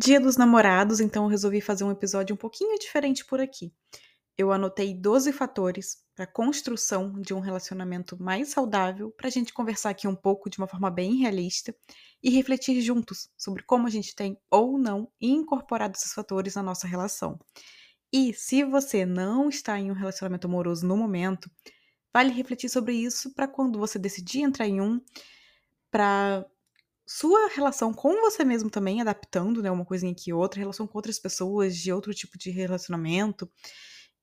Dia dos Namorados, então eu resolvi fazer um episódio um pouquinho diferente por aqui. Eu anotei 12 fatores para a construção de um relacionamento mais saudável, para a gente conversar aqui um pouco de uma forma bem realista e refletir juntos sobre como a gente tem ou não incorporado esses fatores na nossa relação. E se você não está em um relacionamento amoroso no momento, vale refletir sobre isso para quando você decidir entrar em um, para sua relação com você mesmo também, adaptando, né, uma coisinha aqui outra, relação com outras pessoas, de outro tipo de relacionamento.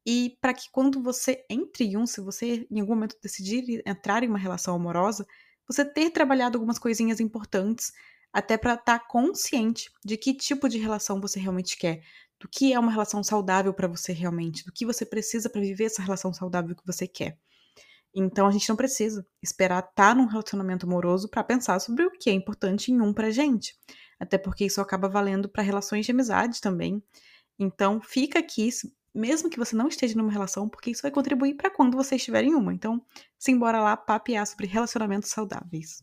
E para que quando você entre em um, se você em algum momento decidir entrar em uma relação amorosa, você ter trabalhado algumas coisinhas importantes, até para estar tá consciente de que tipo de relação você realmente quer, do que é uma relação saudável para você realmente, do que você precisa para viver essa relação saudável que você quer. Então a gente não precisa esperar estar tá num relacionamento amoroso para pensar sobre o que é importante em um pra gente. Até porque isso acaba valendo para relações de amizade também. Então fica aqui, mesmo que você não esteja numa relação, porque isso vai contribuir para quando você estiver em uma. Então, simbora lá papear sobre relacionamentos saudáveis.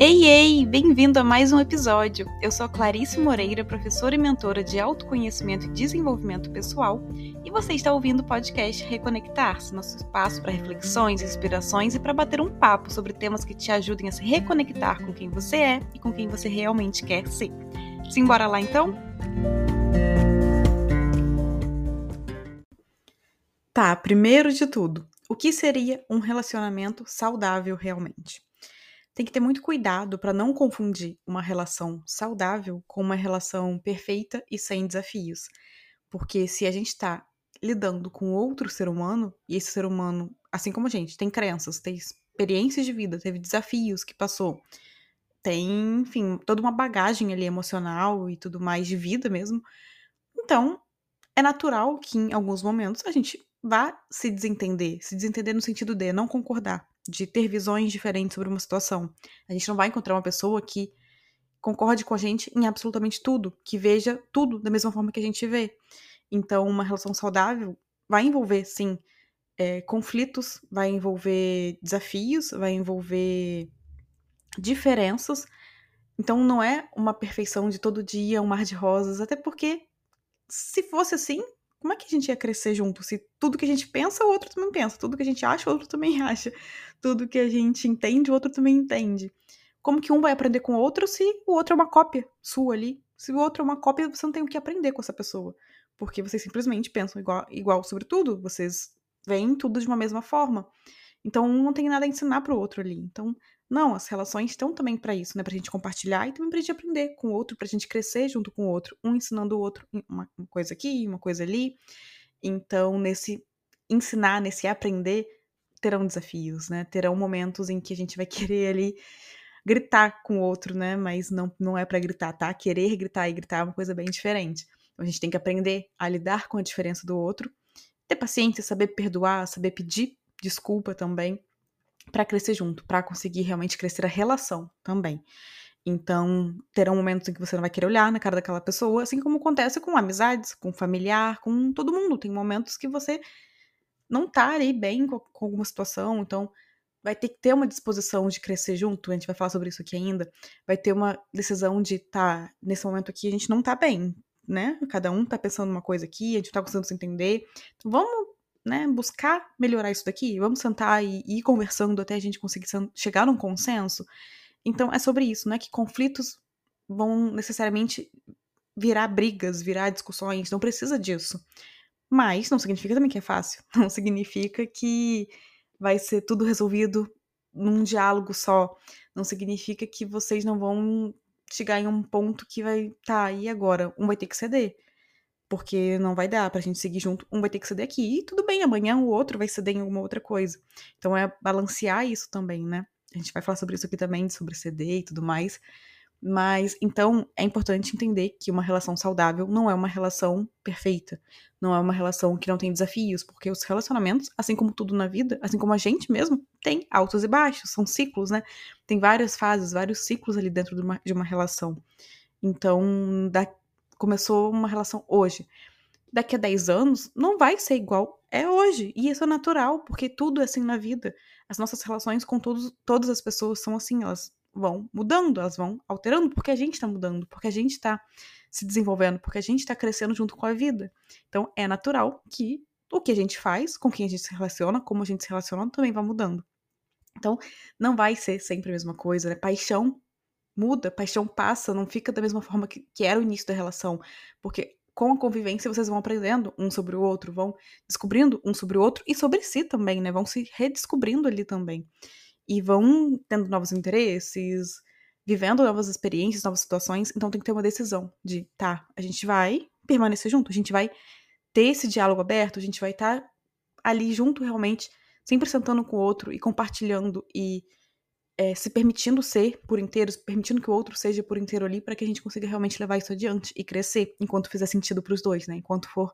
Ei, ei! Bem-vindo a mais um episódio! Eu sou Clarice Moreira, professora e mentora de autoconhecimento e desenvolvimento pessoal, e você está ouvindo o podcast Reconectar-se, nosso espaço para reflexões, inspirações e para bater um papo sobre temas que te ajudem a se reconectar com quem você é e com quem você realmente quer ser. Simbora lá então? Tá, primeiro de tudo, o que seria um relacionamento saudável realmente? Tem que ter muito cuidado para não confundir uma relação saudável com uma relação perfeita e sem desafios. Porque se a gente está lidando com outro ser humano, e esse ser humano, assim como a gente, tem crenças, tem experiências de vida, teve desafios que passou, tem, enfim, toda uma bagagem ali emocional e tudo mais de vida mesmo. Então, é natural que em alguns momentos a gente vá se desentender, se desentender no sentido de não concordar, de ter visões diferentes sobre uma situação. A gente não vai encontrar uma pessoa que concorde com a gente em absolutamente tudo, que veja tudo da mesma forma que a gente vê. Então, uma relação saudável vai envolver, sim, é, conflitos, vai envolver desafios, vai envolver diferenças. Então, não é uma perfeição de todo dia, um mar de rosas, até porque se fosse assim, como é que a gente ia crescer junto? Se tudo que a gente pensa, o outro também pensa. Tudo que a gente acha, o outro também acha. Tudo que a gente entende, o outro também entende. Como que um vai aprender com o outro se o outro é uma cópia sua ali? Se o outro é uma cópia, você não tem o que aprender com essa pessoa. Porque vocês simplesmente pensam igual, igual sobre tudo. Vocês veem tudo de uma mesma forma. Então, um não tem nada a ensinar pro outro ali. Então, não, as relações estão também para isso, né? Pra gente compartilhar e também pra gente aprender com o outro, pra gente crescer junto com o outro, um ensinando o outro uma, coisa aqui, uma coisa ali. Então, nesse ensinar, nesse aprender, terão desafios, né? Terão momentos em que a gente vai querer ali gritar com o outro, né? Mas não, não é para gritar, tá? Querer gritar e gritar é uma coisa bem diferente. Então, a gente tem que aprender a lidar com a diferença do outro, ter paciência, saber perdoar, saber pedir desculpa também para crescer junto, para conseguir realmente crescer a relação também. Então, terão momentos em que você não vai querer olhar na cara daquela pessoa, assim como acontece com amizades, com familiar, com todo mundo. Tem momentos que você não tá ali bem com, com alguma situação, então vai ter que ter uma disposição de crescer junto, a gente vai falar sobre isso aqui ainda. Vai ter uma decisão de tá, nesse momento aqui a gente não tá bem, né? Cada um tá pensando uma coisa aqui, a gente tá conseguindo se entender. Então, vamos né, buscar melhorar isso daqui, vamos sentar e, ir conversando até a gente conseguir chegar num consenso. Então é sobre isso, não é que conflitos vão necessariamente virar brigas, virar discussões, não precisa disso. Mas não significa também que é fácil, não significa que vai ser tudo resolvido num diálogo só, não significa que vocês não vão chegar em um ponto que vai, tá, e agora? Um vai ter que ceder porque não vai dar pra gente seguir junto, um vai ter que ceder aqui, e tudo bem, amanhã o outro vai ceder em alguma outra coisa. Então é balancear isso também, né? A gente vai falar sobre isso aqui também, sobre ceder e tudo mais. Mas então é importante entender que uma relação saudável não é uma relação perfeita, não é uma relação que não tem desafios, porque os relacionamentos, assim como tudo na vida, assim como a gente mesmo, tem altos e baixos, são ciclos, né? Tem várias fases, vários ciclos ali dentro de uma, de uma relação. Então, da, começou uma relação hoje. Daqui a 10 anos, não vai ser igual é hoje. E isso é natural, porque tudo é assim na vida. As nossas relações com todos, todas as pessoas são assim, elas vão mudando, elas vão alterando, porque a gente está mudando, porque a gente está se desenvolvendo, porque a gente está crescendo junto com a vida. Então é natural que o que a gente faz, com quem a gente se relaciona, como a gente se relaciona, também vai mudando. Então, não vai ser sempre a mesma coisa, né? Paixão muda, paixão passa, não fica da mesma forma que, que era o início da relação. Porque com a convivência vocês vão aprendendo um sobre o outro, vão descobrindo um sobre o outro e sobre si também, né? Vão se redescobrindo ali também. E vão tendo novos interesses, vivendo novas experiências, novas situações. Então tem que ter uma decisão de, tá, a gente vai permanecer junto, a gente vai ter esse diálogo aberto, a gente vai estar tá ali junto realmente, sempre sentando com o outro e compartilhando e é, se permitindo ser por inteiro, permitindo que o outro seja por inteiro ali, para que a gente consiga realmente levar isso adiante e crescer enquanto fizer sentido para os dois, né? Enquanto for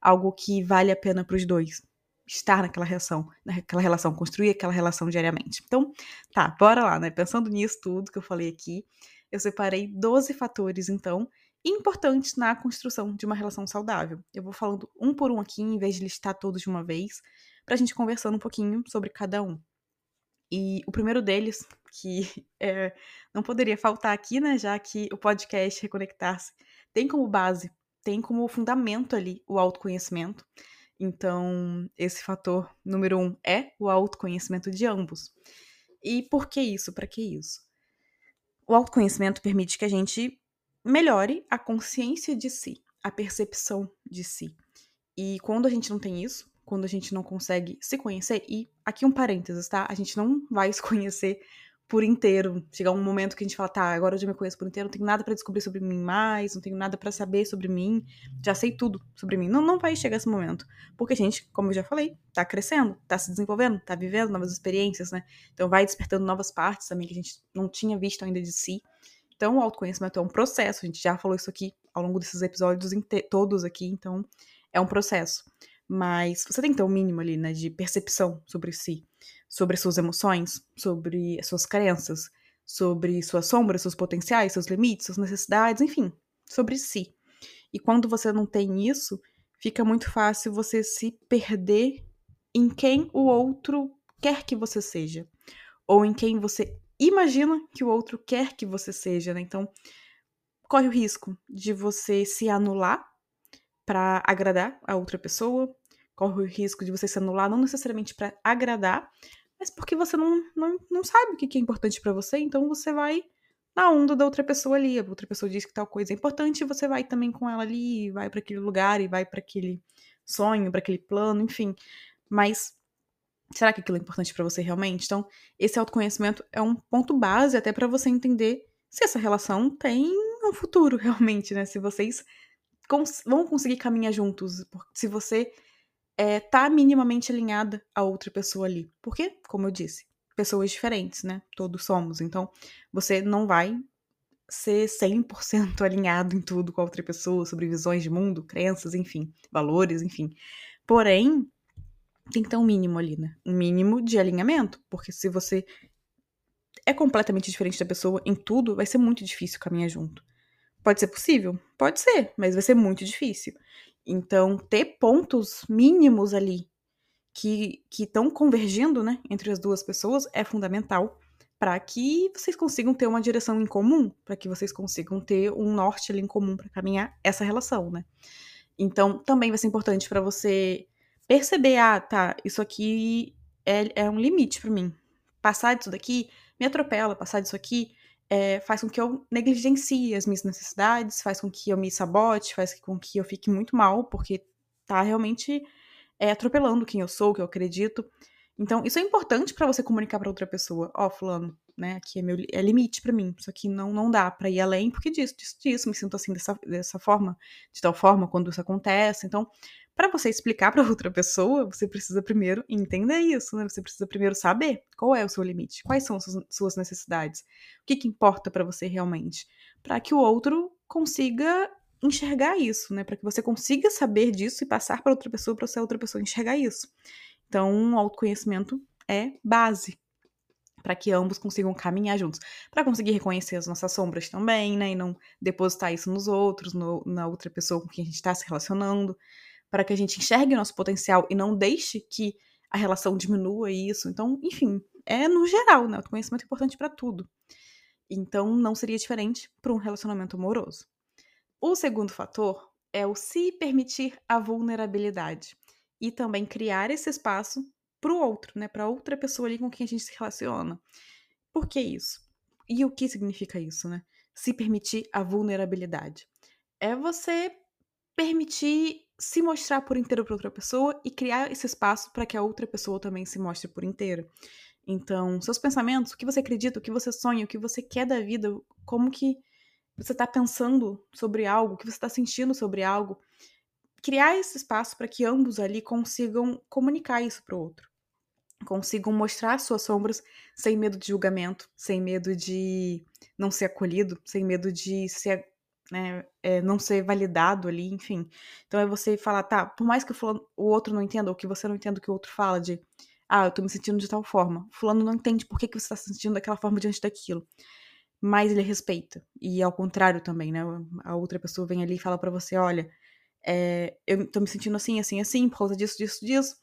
algo que vale a pena para os dois estar naquela relação, naquela relação, construir aquela relação diariamente. Então, tá, bora lá, né? Pensando nisso tudo que eu falei aqui, eu separei 12 fatores, então, importantes na construção de uma relação saudável. Eu vou falando um por um aqui, em vez de listar todos de uma vez, pra gente conversando um pouquinho sobre cada um. E o primeiro deles, que é, não poderia faltar aqui, né, já que o podcast Reconectar-se tem como base, tem como fundamento ali o autoconhecimento. Então, esse fator número um é o autoconhecimento de ambos. E por que isso? Para que isso? O autoconhecimento permite que a gente melhore a consciência de si, a percepção de si. E quando a gente não tem isso, quando a gente não consegue se conhecer, e aqui um parênteses, tá? A gente não vai se conhecer por inteiro. Chegar um momento que a gente fala, tá, agora eu já me conheço por inteiro, não tenho nada para descobrir sobre mim mais, não tenho nada para saber sobre mim, já sei tudo sobre mim. Não, não vai chegar esse momento. Porque a gente, como eu já falei, tá crescendo, tá se desenvolvendo, tá vivendo novas experiências, né? Então vai despertando novas partes também que a gente não tinha visto ainda de si. Então o autoconhecimento é um processo, a gente já falou isso aqui ao longo desses episódios todos aqui, então é um processo. Mas você tem que ter um mínimo ali, né, de percepção sobre si, sobre as suas emoções, sobre as suas crenças, sobre suas sombras, seus potenciais, seus limites, suas necessidades, enfim, sobre si. E quando você não tem isso, fica muito fácil você se perder em quem o outro quer que você seja, ou em quem você imagina que o outro quer que você seja, né? Então, corre o risco de você se anular para agradar a outra pessoa, corre o risco de você se anular não necessariamente para agradar, mas porque você não, não, não sabe o que é importante para você, então você vai na onda da outra pessoa ali. A outra pessoa diz que tal coisa é importante você vai também com ela ali, vai para aquele lugar e vai para aquele sonho, para aquele plano, enfim. Mas será que aquilo é importante para você realmente? Então, esse autoconhecimento é um ponto base até para você entender se essa relação tem um futuro realmente, né? Se vocês cons vão conseguir caminhar juntos. Se você é, tá minimamente alinhada a outra pessoa ali. Porque, como eu disse, pessoas diferentes, né? Todos somos. Então, você não vai ser 100% alinhado em tudo com a outra pessoa, sobre visões de mundo, crenças, enfim, valores, enfim. Porém, tem que ter um mínimo ali, né? Um mínimo de alinhamento. Porque se você é completamente diferente da pessoa em tudo, vai ser muito difícil caminhar junto. Pode ser possível? Pode ser, mas vai ser muito difícil. Então, ter pontos mínimos ali que estão convergindo né, entre as duas pessoas é fundamental para que vocês consigam ter uma direção em comum, para que vocês consigam ter um norte ali em comum para caminhar essa relação, né? Então, também vai ser importante para você perceber, ah, tá, isso aqui é, é um limite para mim. Passar disso daqui me atropela, passar disso aqui é, faz com que eu negligencie as minhas necessidades, faz com que eu me sabote, faz com que eu fique muito mal, porque tá realmente é, atropelando quem eu sou, o que eu acredito. Então, isso é importante para você comunicar para outra pessoa. Ó, oh, fulano, né, aqui é meu é limite para mim. Isso aqui não não dá para ir além, porque disso, disso, disso, me sinto assim dessa, dessa forma, de tal forma quando isso acontece. Então, para você explicar para outra pessoa, você precisa primeiro entender isso, né? Você precisa primeiro saber qual é o seu limite, quais são as suas necessidades, o que, que importa para você realmente, para que o outro consiga enxergar isso, né? Para que você consiga saber disso e passar para outra pessoa, para essa outra pessoa enxergar isso. Então, o autoconhecimento é base para que ambos consigam caminhar juntos, para conseguir reconhecer as nossas sombras também, né? E não depositar isso nos outros, no, na outra pessoa com quem a gente está se relacionando para que a gente enxergue o nosso potencial e não deixe que a relação diminua isso. Então, enfim, é no geral, né? O conhecimento é importante para tudo. Então, não seria diferente para um relacionamento amoroso. O segundo fator é o se permitir a vulnerabilidade e também criar esse espaço para o outro, né, para outra pessoa ali com quem a gente se relaciona. Por que isso? E o que significa isso, né? Se permitir a vulnerabilidade. É você permitir se mostrar por inteiro para outra pessoa e criar esse espaço para que a outra pessoa também se mostre por inteiro. Então, seus pensamentos, o que você acredita, o que você sonha, o que você quer da vida, como que você está pensando sobre algo, o que você está sentindo sobre algo, criar esse espaço para que ambos ali consigam comunicar isso para o outro. Consigam mostrar suas sombras sem medo de julgamento, sem medo de não ser acolhido, sem medo de ser, né, é, não ser validado ali, enfim. Então é você falar, tá, por mais que o, fulano, o outro não entenda, ou que você não entenda o que o outro fala, de ah, eu tô me sentindo de tal forma. Fulano não entende por que, que você tá se sentindo daquela forma diante daquilo mas ele respeita. E ao contrário também, né? A outra pessoa vem ali e fala para você: olha, é, eu tô me sentindo assim, assim, assim, por causa disso, disso, disso.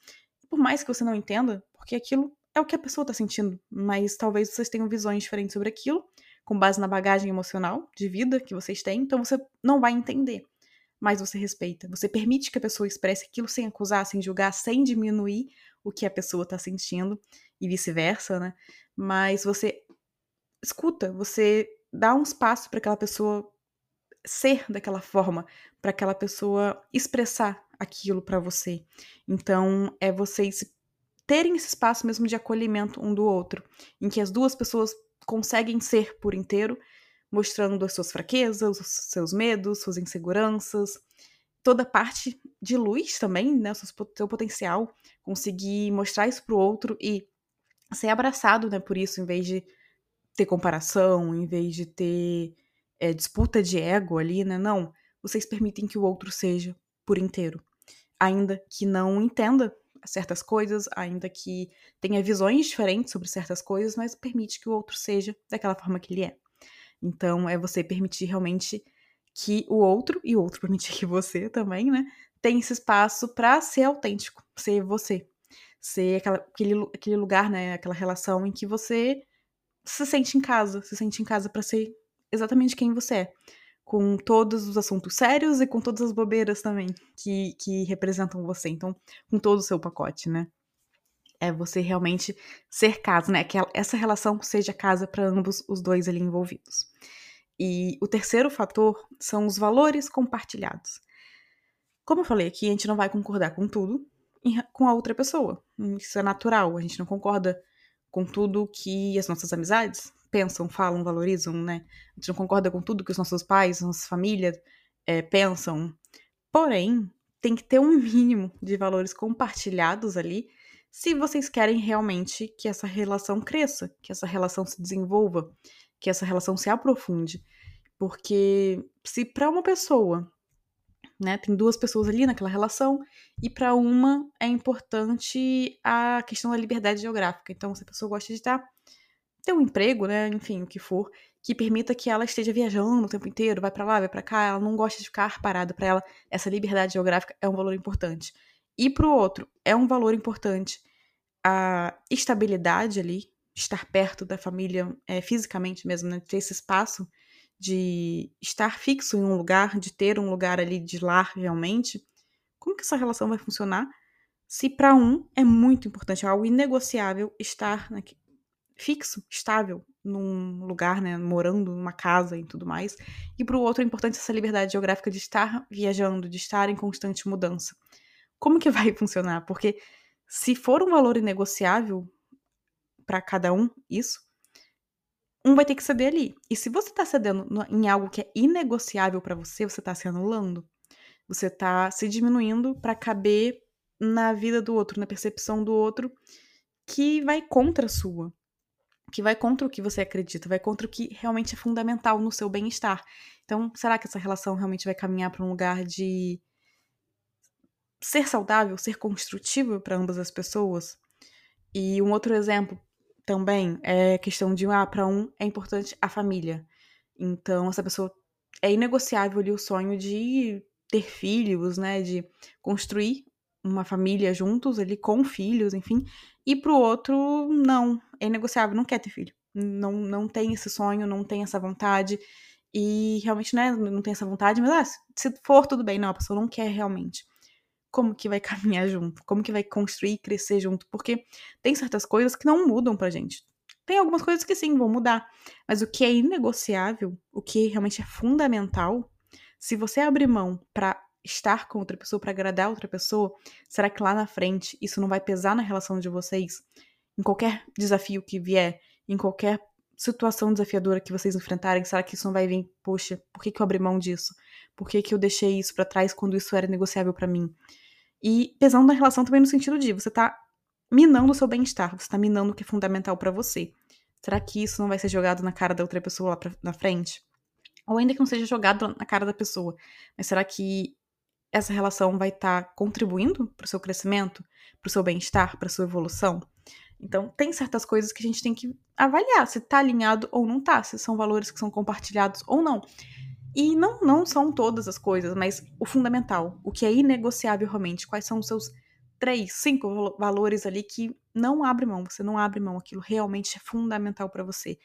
por mais que você não entenda, porque aquilo é o que a pessoa tá sentindo, mas talvez vocês tenham visões diferentes sobre aquilo, com base na bagagem emocional de vida que vocês têm, então você não vai entender. Mas você respeita, você permite que a pessoa expresse aquilo sem acusar, sem julgar, sem diminuir o que a pessoa tá sentindo e vice-versa, né? Mas você escuta, você dá um espaço para aquela pessoa ser daquela forma, para aquela pessoa expressar aquilo para você. Então, é vocês terem esse espaço mesmo de acolhimento um do outro, em que as duas pessoas conseguem ser por inteiro, mostrando as suas fraquezas, os seus medos, suas inseguranças, toda parte de luz também, né, o seu potencial, conseguir mostrar isso pro outro e ser abraçado, né, por isso, em vez de ter comparação, em vez de ter é, disputa de ego ali, né? Não. Vocês permitem que o outro seja por inteiro. Ainda que não entenda certas coisas, ainda que tenha visões diferentes sobre certas coisas, mas permite que o outro seja daquela forma que ele é. Então, é você permitir realmente que o outro, e o outro permitir que você também, né, tenha esse espaço para ser autêntico, ser você. Ser aquela, aquele, aquele lugar, né, aquela relação em que você se sente em casa, se sente em casa para ser exatamente quem você é. Com todos os assuntos sérios e com todas as bobeiras também que, que representam você. Então, com todo o seu pacote, né? É você realmente ser casa, né? Que essa relação seja casa para ambos os dois ali envolvidos. E o terceiro fator são os valores compartilhados. Como eu falei aqui, a gente não vai concordar com tudo com a outra pessoa. Isso é natural, a gente não concorda com tudo que as nossas amizades pensam, falam, valorizam, né? A gente não concorda com tudo que os nossos pais, nossa família é, pensam. Porém, tem que ter um mínimo de valores compartilhados ali se vocês querem realmente que essa relação cresça, que essa relação se desenvolva, que essa relação se aprofunde. Porque se para uma pessoa né? Tem duas pessoas ali naquela relação e para uma é importante a questão da liberdade geográfica. Então, se a pessoa gosta de estar ter um emprego, né, enfim, o que for, que permita que ela esteja viajando o tempo inteiro, vai para lá, vai para cá, ela não gosta de ficar parada para ela, essa liberdade geográfica é um valor importante. E para o outro, é um valor importante a estabilidade ali, estar perto da família é, fisicamente mesmo, né, ter esse espaço de estar fixo em um lugar, de ter um lugar ali de lar realmente, como que essa relação vai funcionar se para um é muito importante, é algo inegociável estar fixo, estável num lugar, né, morando numa casa e tudo mais, e para o outro é importante essa liberdade geográfica de estar viajando, de estar em constante mudança. Como que vai funcionar? Porque se for um valor inegociável para cada um, isso, um vai ter que ceder ali. E se você tá cedendo em algo que é inegociável para você, você tá se anulando. Você tá se diminuindo para caber na vida do outro, na percepção do outro, que vai contra a sua. Que vai contra o que você acredita, vai contra o que realmente é fundamental no seu bem-estar. Então, será que essa relação realmente vai caminhar para um lugar de ser saudável, ser construtivo para ambas as pessoas? E um outro exemplo também é questão de, ah, para um é importante a família. Então, essa pessoa é inegociável ali o sonho de ter filhos, né, de construir uma família juntos ali com filhos, enfim. E pro outro, não, é inegociável, não quer ter filho. não, não tem esse sonho, não tem essa vontade, e realmente né, não tem essa vontade, mas ah, se for tudo bem, não, a pessoa não quer realmente. Como que vai caminhar junto? Como que vai construir e crescer junto? Porque tem certas coisas que não mudam pra gente. Tem algumas coisas que sim vão mudar, mas o que é inegociável, o que realmente é fundamental, se você abrir mão para estar com outra pessoa, para agradar outra pessoa, será que lá na frente isso não vai pesar na relação de vocês? Em qualquer desafio que vier, em qualquer situação desafiadora que vocês enfrentarem, será que isso não vai vir, poxa, por que, que eu abri mão disso? Por que, que eu deixei isso para trás quando isso era negociável para mim? E pesando na relação também no sentido de você tá minando o seu bem-estar, você tá minando o que é fundamental para você. Será que isso não vai ser jogado na cara da outra pessoa lá pra, na frente? Ou ainda que não seja jogado na cara da pessoa, mas será que essa relação vai estar tá contribuindo para o seu crescimento, para o seu bem-estar, para sua evolução? Então, tem certas coisas que a gente tem que avaliar se tá alinhado ou não tá, se são valores que são compartilhados ou não. E não, não são todas as coisas, mas o fundamental, o que é inegociável realmente, quais são os seus três, cinco valores ali que não abre mão, você não abre mão, aquilo realmente é fundamental para você.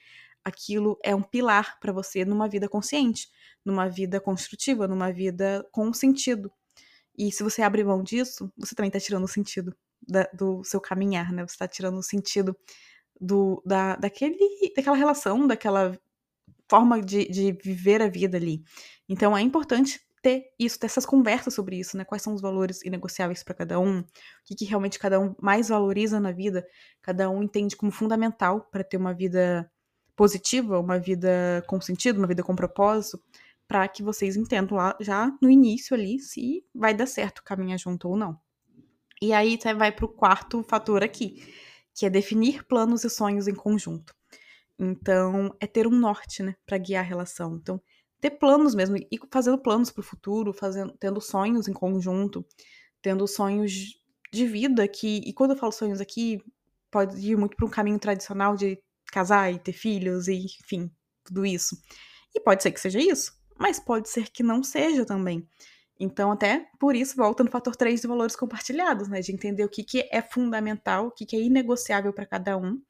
Aquilo é um pilar para você numa vida consciente, numa vida construtiva, numa vida com sentido. E se você abre mão disso, você também tá tirando o sentido da, do seu caminhar, né? Você está tirando o sentido do, da, daquele, daquela relação, daquela forma de, de viver a vida ali. Então é importante ter isso, ter essas conversas sobre isso, né? Quais são os valores inegociáveis para cada um, o que, que, realmente cada um mais valoriza na vida, cada um entende como fundamental para ter uma vida positiva, uma vida com sentido, uma vida com propósito, para que vocês entendam lá já no início ali se vai dar certo caminhar junto ou não. E aí você vai para o quarto fator aqui, que é definir planos e sonhos em conjunto. Então, é ter um norte, né, para guiar a relação. Então, ter planos mesmo, e fazendo planos para o futuro, fazendo, tendo sonhos em conjunto, tendo sonhos de vida que, e quando eu falo sonhos aqui, pode ir muito para um caminho tradicional de casar e ter filhos e, enfim, tudo isso. E pode ser que seja isso, mas pode ser que não seja também. Então, até por isso, volta no fator 3 de valores compartilhados, né? De entender o que, que é fundamental, o que, que é inegociável para cada um,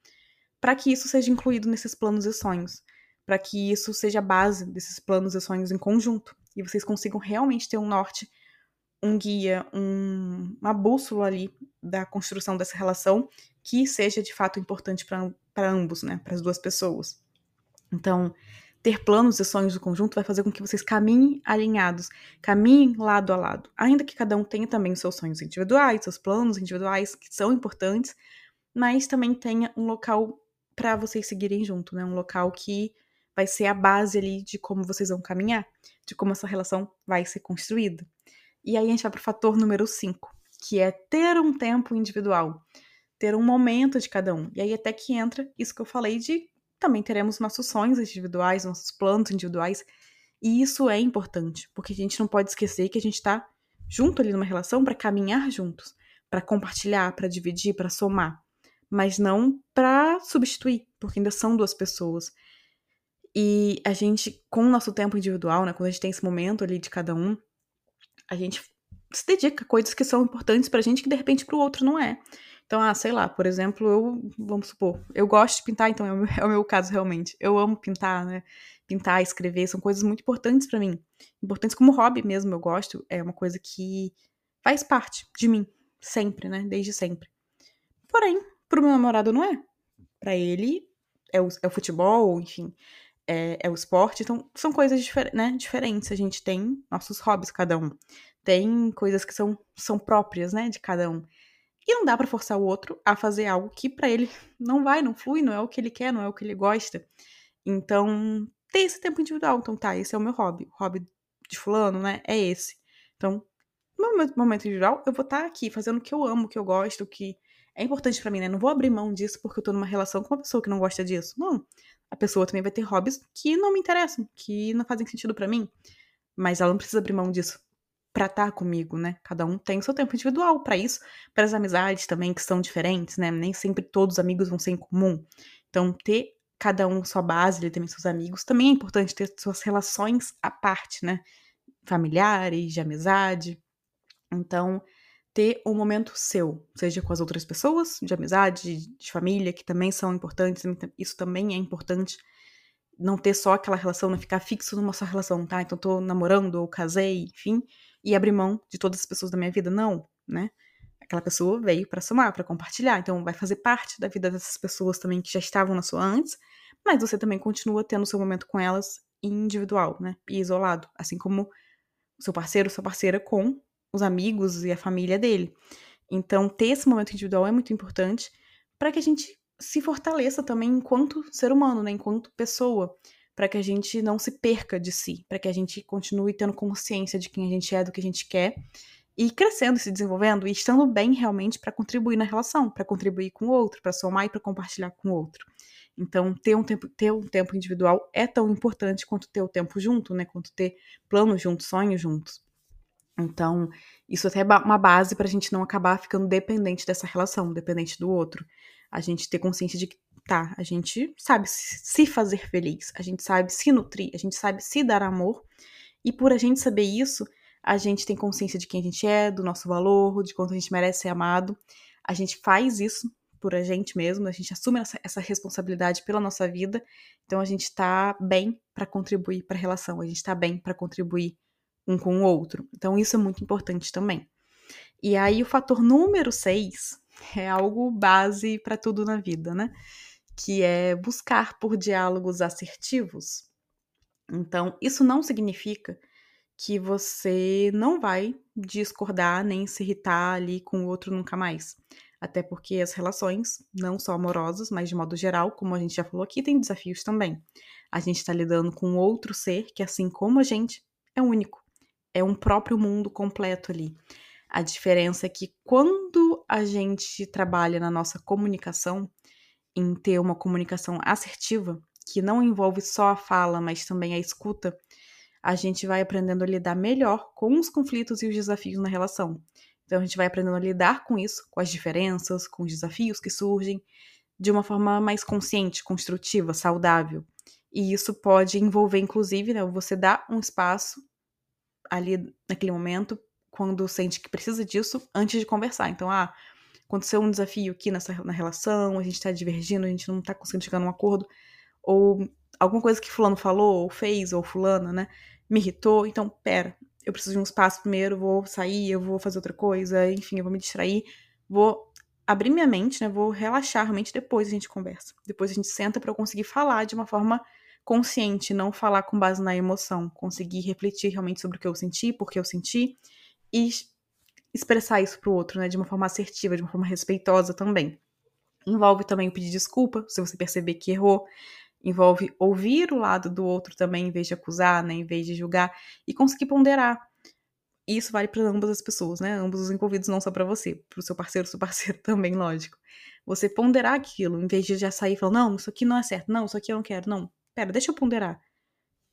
para que isso seja incluído nesses planos e sonhos. Para que isso seja a base desses planos e sonhos em conjunto. E vocês consigam realmente ter um norte, um guia, um, uma bússola ali da construção dessa relação que seja de fato importante para ambos, né? Para as duas pessoas. Então, ter planos e sonhos do conjunto vai fazer com que vocês caminhem alinhados, caminhem lado a lado. Ainda que cada um tenha também seus sonhos individuais, seus planos individuais, que são importantes, mas também tenha um local para vocês seguirem junto, né? Um local que vai ser a base ali de como vocês vão caminhar, de como essa relação vai ser construída. E aí a gente vai para o fator número 5, que é ter um tempo individual, ter um momento de cada um. E aí até que entra isso que eu falei de também teremos nossos sonhos individuais, nossos planos individuais. E isso é importante, porque a gente não pode esquecer que a gente está junto ali numa relação para caminhar juntos, para compartilhar, para dividir, para somar, mas não para substituir, porque ainda são duas pessoas. E a gente, com o nosso tempo individual, né, quando a gente tem esse momento ali de cada um, a gente se dedica a coisas que são importantes pra gente que de repente pro outro não é. Então, ah, sei lá, por exemplo, eu, vamos supor, eu gosto de pintar, então é o, meu, é o meu caso realmente. Eu amo pintar, né? Pintar, escrever, são coisas muito importantes para mim. Importantes como hobby mesmo, eu gosto. É uma coisa que faz parte de mim, sempre, né? Desde sempre. Porém, pro meu namorado não é. Para ele, é o, é o futebol, enfim, é, é, o esporte. Então, são coisas difer né, diferentes. A gente tem nossos hobbies, cada um. Tem coisas que são, são próprias, né, de cada um. E não dá para forçar o outro a fazer algo que para ele não vai, não flui, não é o que ele quer, não é o que ele gosta. Então, tem esse tempo individual. Então, tá, esse é o meu hobby. O hobby de fulano, né? É esse. Então, no meu momento individual, eu vou estar tá aqui fazendo o que eu amo, o que eu gosto, o que é importante para mim, né? Não vou abrir mão disso porque eu tô numa relação com uma pessoa que não gosta disso. Não. A pessoa também vai ter hobbies que não me interessam, que não fazem sentido para mim. Mas ela não precisa abrir mão disso para estar tá comigo, né? Cada um tem o seu tempo individual para isso, para as amizades também que são diferentes, né? Nem sempre todos os amigos vão ser em comum. Então, ter cada um sua base, ele também seus amigos, também é importante ter suas relações à parte, né? Familiares, de amizade. Então, ter um momento seu, seja com as outras pessoas, de amizade, de família, que também são importantes, isso também é importante. Não ter só aquela relação, não ficar fixo numa só relação, tá? Então tô namorando ou casei, enfim, e abrir mão de todas as pessoas da minha vida, não, né? Aquela pessoa veio para somar, para compartilhar, então vai fazer parte da vida dessas pessoas também que já estavam na sua antes, mas você também continua tendo seu momento com elas individual, né? E isolado, assim como o seu parceiro, sua parceira com os amigos e a família dele. Então, ter esse momento individual é muito importante para que a gente se fortaleça também enquanto ser humano, né? Enquanto pessoa, para que a gente não se perca de si, para que a gente continue tendo consciência de quem a gente é, do que a gente quer e crescendo, se desenvolvendo e estando bem realmente para contribuir na relação, para contribuir com o outro, para somar e para compartilhar com o outro. Então, ter um tempo, ter um tempo individual é tão importante quanto ter o tempo junto, né? Quanto ter planos juntos, sonhos juntos. Então, isso até é uma base para a gente não acabar ficando dependente dessa relação, dependente do outro. A gente ter consciência de que, tá, a gente sabe se fazer feliz, a gente sabe se nutrir, a gente sabe se dar amor. E por a gente saber isso, a gente tem consciência de quem a gente é, do nosso valor, de quanto a gente merece ser amado. A gente faz isso por a gente mesmo, a gente assume essa, essa responsabilidade pela nossa vida, então a gente está bem para contribuir para a relação, a gente está bem para contribuir um com o outro. Então isso é muito importante também. E aí o fator número seis é algo base para tudo na vida, né? Que é buscar por diálogos assertivos. Então, isso não significa que você não vai discordar nem se irritar ali com o outro nunca mais. Até porque as relações, não só amorosas, mas de modo geral, como a gente já falou aqui, tem desafios também. A gente está lidando com outro ser que, assim como a gente, é único. É um próprio mundo completo ali. A diferença é que quando a gente trabalha na nossa comunicação, em ter uma comunicação assertiva, que não envolve só a fala, mas também a escuta, a gente vai aprendendo a lidar melhor com os conflitos e os desafios na relação. Então a gente vai aprendendo a lidar com isso, com as diferenças, com os desafios que surgem, de uma forma mais consciente, construtiva, saudável. E isso pode envolver, inclusive, né, você dar um espaço ali naquele momento, quando sente que precisa disso, antes de conversar. Então, ah, aconteceu um desafio aqui nessa na relação, a gente tá divergindo, a gente não tá conseguindo chegar num acordo, ou alguma coisa que fulano falou, ou fez, ou fulana, né, me irritou. Então, pera, eu preciso de um espaço primeiro, vou sair, eu vou fazer outra coisa, enfim, eu vou me distrair, vou abrir minha mente, né? Vou relaxar realmente depois a gente conversa. Depois a gente senta para eu conseguir falar de uma forma consciente, não falar com base na emoção, conseguir refletir realmente sobre o que eu senti, por que eu senti e expressar isso pro outro, né, de uma forma assertiva, de uma forma respeitosa também. Envolve também pedir desculpa, se você perceber que errou, envolve ouvir o lado do outro também, em vez de acusar, né, em vez de julgar, e conseguir ponderar. E isso vale para ambas as pessoas, né? Ambos os envolvidos, não só para você, para o seu parceiro, seu parceiro também, lógico. Você ponderar aquilo, em vez de já sair falando, não, isso aqui não é certo, não, isso aqui eu não quero, não. Pera, deixa eu ponderar.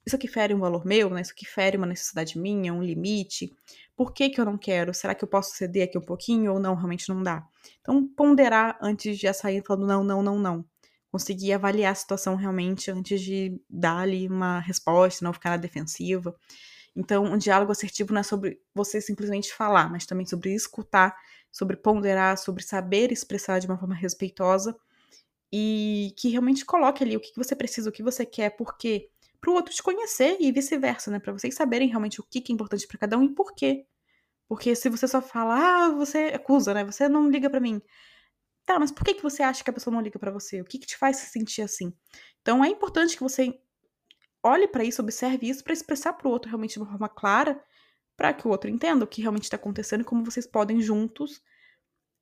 Isso aqui fere um valor meu, né? Isso aqui fere uma necessidade minha, um limite. Por que, que eu não quero? Será que eu posso ceder aqui um pouquinho ou não? Realmente não dá. Então, ponderar antes de sair falando não, não, não, não conseguir avaliar a situação realmente antes de dar ali uma resposta, não ficar na defensiva. Então, um diálogo assertivo não é sobre você simplesmente falar, mas também sobre escutar, sobre ponderar, sobre saber expressar de uma forma respeitosa e que realmente coloque ali o que você precisa, o que você quer, por quê, para o outro te conhecer e vice-versa, né? Para vocês saberem realmente o que é importante para cada um e por quê. Porque se você só fala, ah, você acusa, né? Você não liga para mim. Tá, mas por que, que você acha que a pessoa não liga para você? O que, que te faz se sentir assim? Então é importante que você olhe para isso, observe isso para expressar para o outro realmente de uma forma clara, para que o outro entenda o que realmente está acontecendo e como vocês podem juntos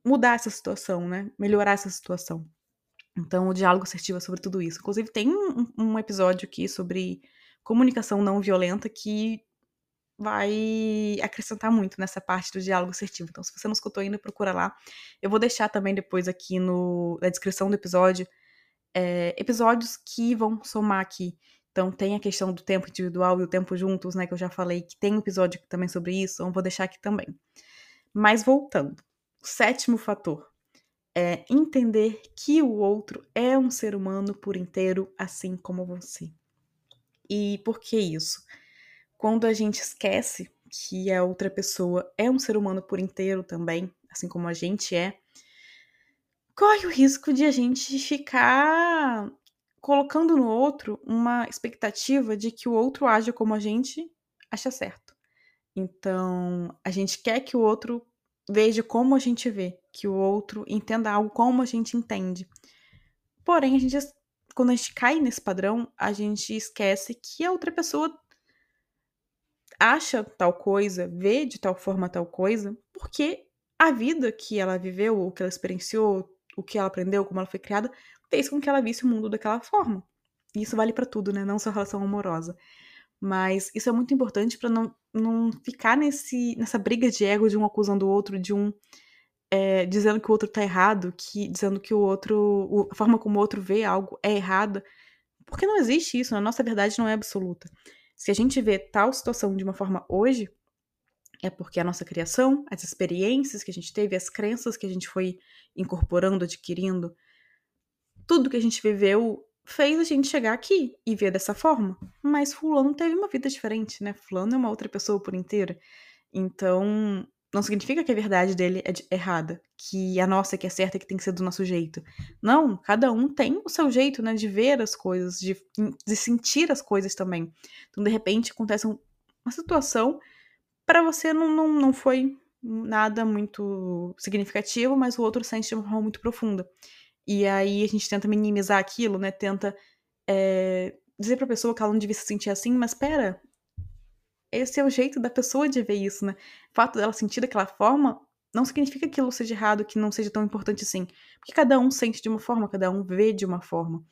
mudar essa situação, né? Melhorar essa situação. Então, o diálogo assertivo é sobre tudo isso. Inclusive, tem um, um episódio aqui sobre comunicação não violenta que vai acrescentar muito nessa parte do diálogo assertivo. Então, se você não escutou ainda, procura lá. Eu vou deixar também depois aqui no, na descrição do episódio é, episódios que vão somar aqui. Então, tem a questão do tempo individual e o tempo juntos, né? Que eu já falei que tem um episódio também sobre isso, então vou deixar aqui também. Mas voltando, o sétimo fator é entender que o outro é um ser humano por inteiro, assim como você. E por que isso? quando a gente esquece que a outra pessoa é um ser humano por inteiro também, assim como a gente é, corre o risco de a gente ficar colocando no outro uma expectativa de que o outro haja como a gente acha certo. Então, a gente quer que o outro veja como a gente vê, que o outro entenda algo como a gente entende. Porém, a gente, quando a gente cai nesse padrão, a gente esquece que a outra pessoa acha tal coisa, vê de tal forma tal coisa, porque a vida que ela viveu, o que ela experienciou, o que ela aprendeu, como ela foi criada, fez com que ela visse o mundo daquela forma. E isso vale para tudo, né? Não só relação amorosa. Mas isso é muito importante para não, não ficar nesse, nessa briga de ego de um acusando o outro, de um é, dizendo que o outro tá errado, que dizendo que o outro. a forma como o outro vê algo é errada. Porque não existe isso, a nossa verdade não é absoluta. Se a gente vê tal situação de uma forma hoje, é porque a nossa criação, as experiências que a gente teve, as crenças que a gente foi incorporando, adquirindo, tudo que a gente viveu fez a gente chegar aqui e ver dessa forma. Mas Fulano teve uma vida diferente, né? Fulano é uma outra pessoa por inteira. Então, não significa que a verdade dele é errada, que a nossa que é certa que tem que ser do nosso jeito. Não, cada um tem o seu jeito, né, de ver as coisas, de, de sentir as coisas também. Então, de repente, acontece uma situação para você não, não, não foi nada muito significativo, mas o outro sente de uma forma muito profunda. E aí a gente tenta minimizar aquilo, né? Tenta é, dizer pra pessoa que ela não devia se sentir assim, mas pera, esse é o jeito da pessoa de ver isso, né? O fato dela sentir daquela forma não significa que aquilo seja errado, que não seja tão importante assim. Porque cada um sente de uma forma, cada um vê de uma forma.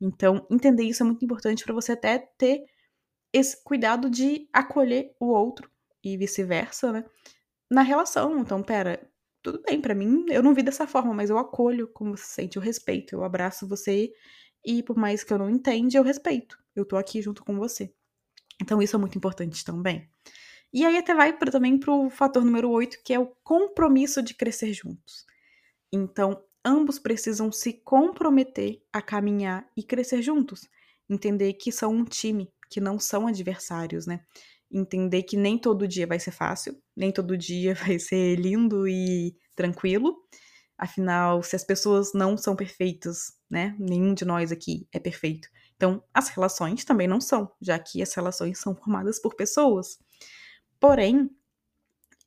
Então, entender isso é muito importante para você até ter esse cuidado de acolher o outro e vice-versa, né? Na relação. Então, pera, tudo bem, para mim, eu não vi dessa forma, mas eu acolho como você sente, eu respeito, eu abraço você e por mais que eu não entenda, eu respeito. Eu tô aqui junto com você. Então, isso é muito importante também. E aí até vai pra, também pro fator número 8, que é o compromisso de crescer juntos. Então, ambos precisam se comprometer a caminhar e crescer juntos. Entender que são um time, que não são adversários, né? Entender que nem todo dia vai ser fácil, nem todo dia vai ser lindo e tranquilo. Afinal, se as pessoas não são perfeitas, né? Nenhum de nós aqui é perfeito. Então, as relações também não são, já que as relações são formadas por pessoas. Porém,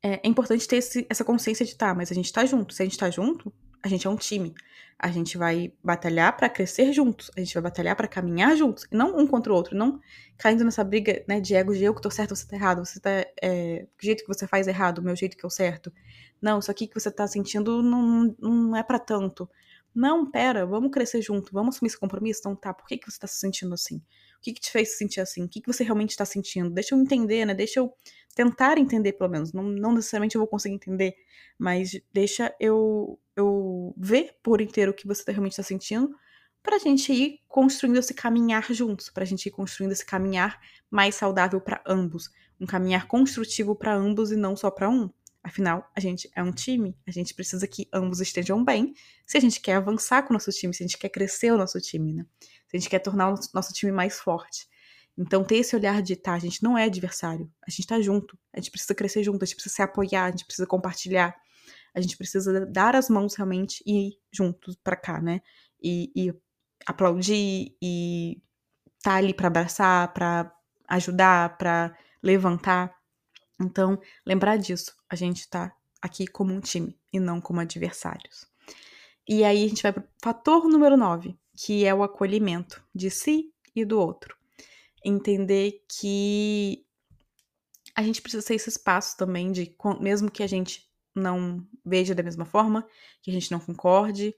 é, é importante ter esse, essa consciência de tá, mas a gente tá junto. Se a gente tá junto, a gente é um time. A gente vai batalhar para crescer juntos. A gente vai batalhar para caminhar juntos. Não um contra o outro. Não caindo nessa briga né, de ego de eu que tô certo, você tá errado. Você tá. É, o jeito que você faz errado, o meu jeito que é o certo. Não, isso aqui que você tá sentindo não, não é para tanto. Não, pera, vamos crescer junto. Vamos assumir esse compromisso? Então tá, por que, que você tá se sentindo assim? O que, que te fez se sentir assim? O que, que você realmente está sentindo? Deixa eu entender, né? Deixa eu tentar entender, pelo menos. Não, não necessariamente eu vou conseguir entender, mas deixa eu, eu ver por inteiro o que você realmente está sentindo, para a gente ir construindo esse caminhar juntos, para a gente ir construindo esse caminhar mais saudável para ambos, um caminhar construtivo para ambos e não só para um. Afinal, a gente é um time, a gente precisa que ambos estejam bem, se a gente quer avançar com o nosso time, se a gente quer crescer o nosso time, né? Se a gente quer tornar o nosso time mais forte. Então, ter esse olhar de, tá, a gente não é adversário, a gente tá junto, a gente precisa crescer junto, a gente precisa se apoiar, a gente precisa compartilhar, a gente precisa dar as mãos realmente e ir juntos para cá, né? E, e, aplaudir e tá ali para abraçar, para ajudar, para levantar. Então, lembrar disso, a gente tá aqui como um time e não como adversários. E aí a gente vai pro fator número 9, que é o acolhimento de si e do outro entender que a gente precisa ser esse espaço também de, mesmo que a gente não veja da mesma forma, que a gente não concorde,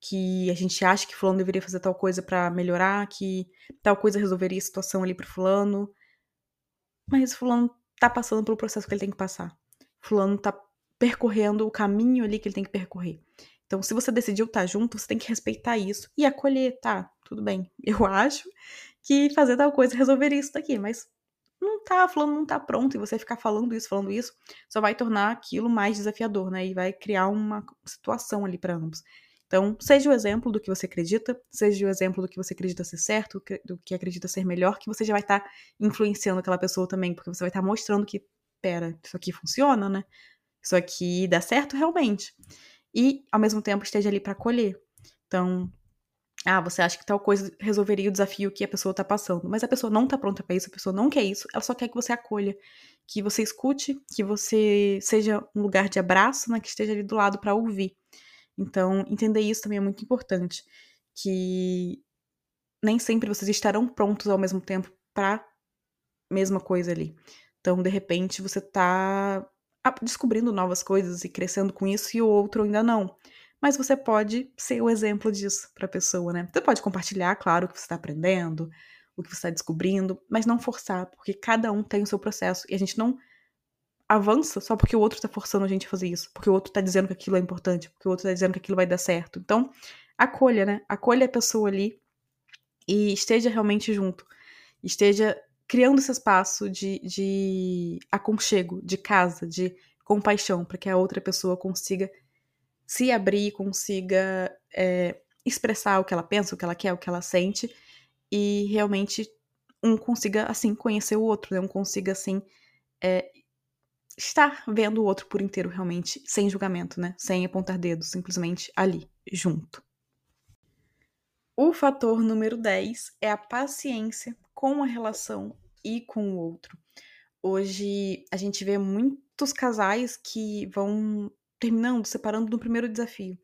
que a gente acha que fulano deveria fazer tal coisa para melhorar, que tal coisa resolveria a situação ali pro fulano. Mas fulano tá passando pelo processo que ele tem que passar. Fulano tá percorrendo o caminho ali que ele tem que percorrer. Então, se você decidiu estar tá junto, você tem que respeitar isso e acolher, tá? Tudo bem. Eu acho que fazer tal coisa resolveria isso daqui, mas não tá, falando não tá pronto, e você ficar falando isso, falando isso, só vai tornar aquilo mais desafiador, né? E vai criar uma situação ali para ambos. Então, seja o exemplo do que você acredita, seja o exemplo do que você acredita ser certo, do que acredita ser melhor, que você já vai estar tá influenciando aquela pessoa também, porque você vai estar tá mostrando que pera, isso aqui funciona, né? Isso aqui dá certo realmente. E, ao mesmo tempo, esteja ali para acolher. Então, ah, você acha que tal coisa resolveria o desafio que a pessoa tá passando, mas a pessoa não tá pronta para isso, a pessoa não quer isso, ela só quer que você acolha, que você escute, que você seja um lugar de abraço, né, que esteja ali do lado para ouvir. Então, entender isso também é muito importante, que nem sempre vocês estarão prontos ao mesmo tempo para mesma coisa ali. Então, de repente, você tá descobrindo novas coisas e crescendo com isso e o outro ainda não mas você pode ser o exemplo disso para a pessoa, né? Você pode compartilhar, claro, o que você está aprendendo, o que você está descobrindo, mas não forçar, porque cada um tem o seu processo e a gente não avança só porque o outro está forçando a gente a fazer isso, porque o outro está dizendo que aquilo é importante, porque o outro está dizendo que aquilo vai dar certo. Então, acolha, né? Acolha a pessoa ali e esteja realmente junto. Esteja criando esse espaço de, de aconchego, de casa, de compaixão, para que a outra pessoa consiga se abrir, consiga é, expressar o que ela pensa, o que ela quer, o que ela sente, e realmente um consiga, assim, conhecer o outro, né? Um consiga, assim, é, estar vendo o outro por inteiro, realmente, sem julgamento, né? Sem apontar dedos, simplesmente ali, junto. O fator número 10 é a paciência com a relação e com o outro. Hoje a gente vê muitos casais que vão terminando, separando no primeiro desafio.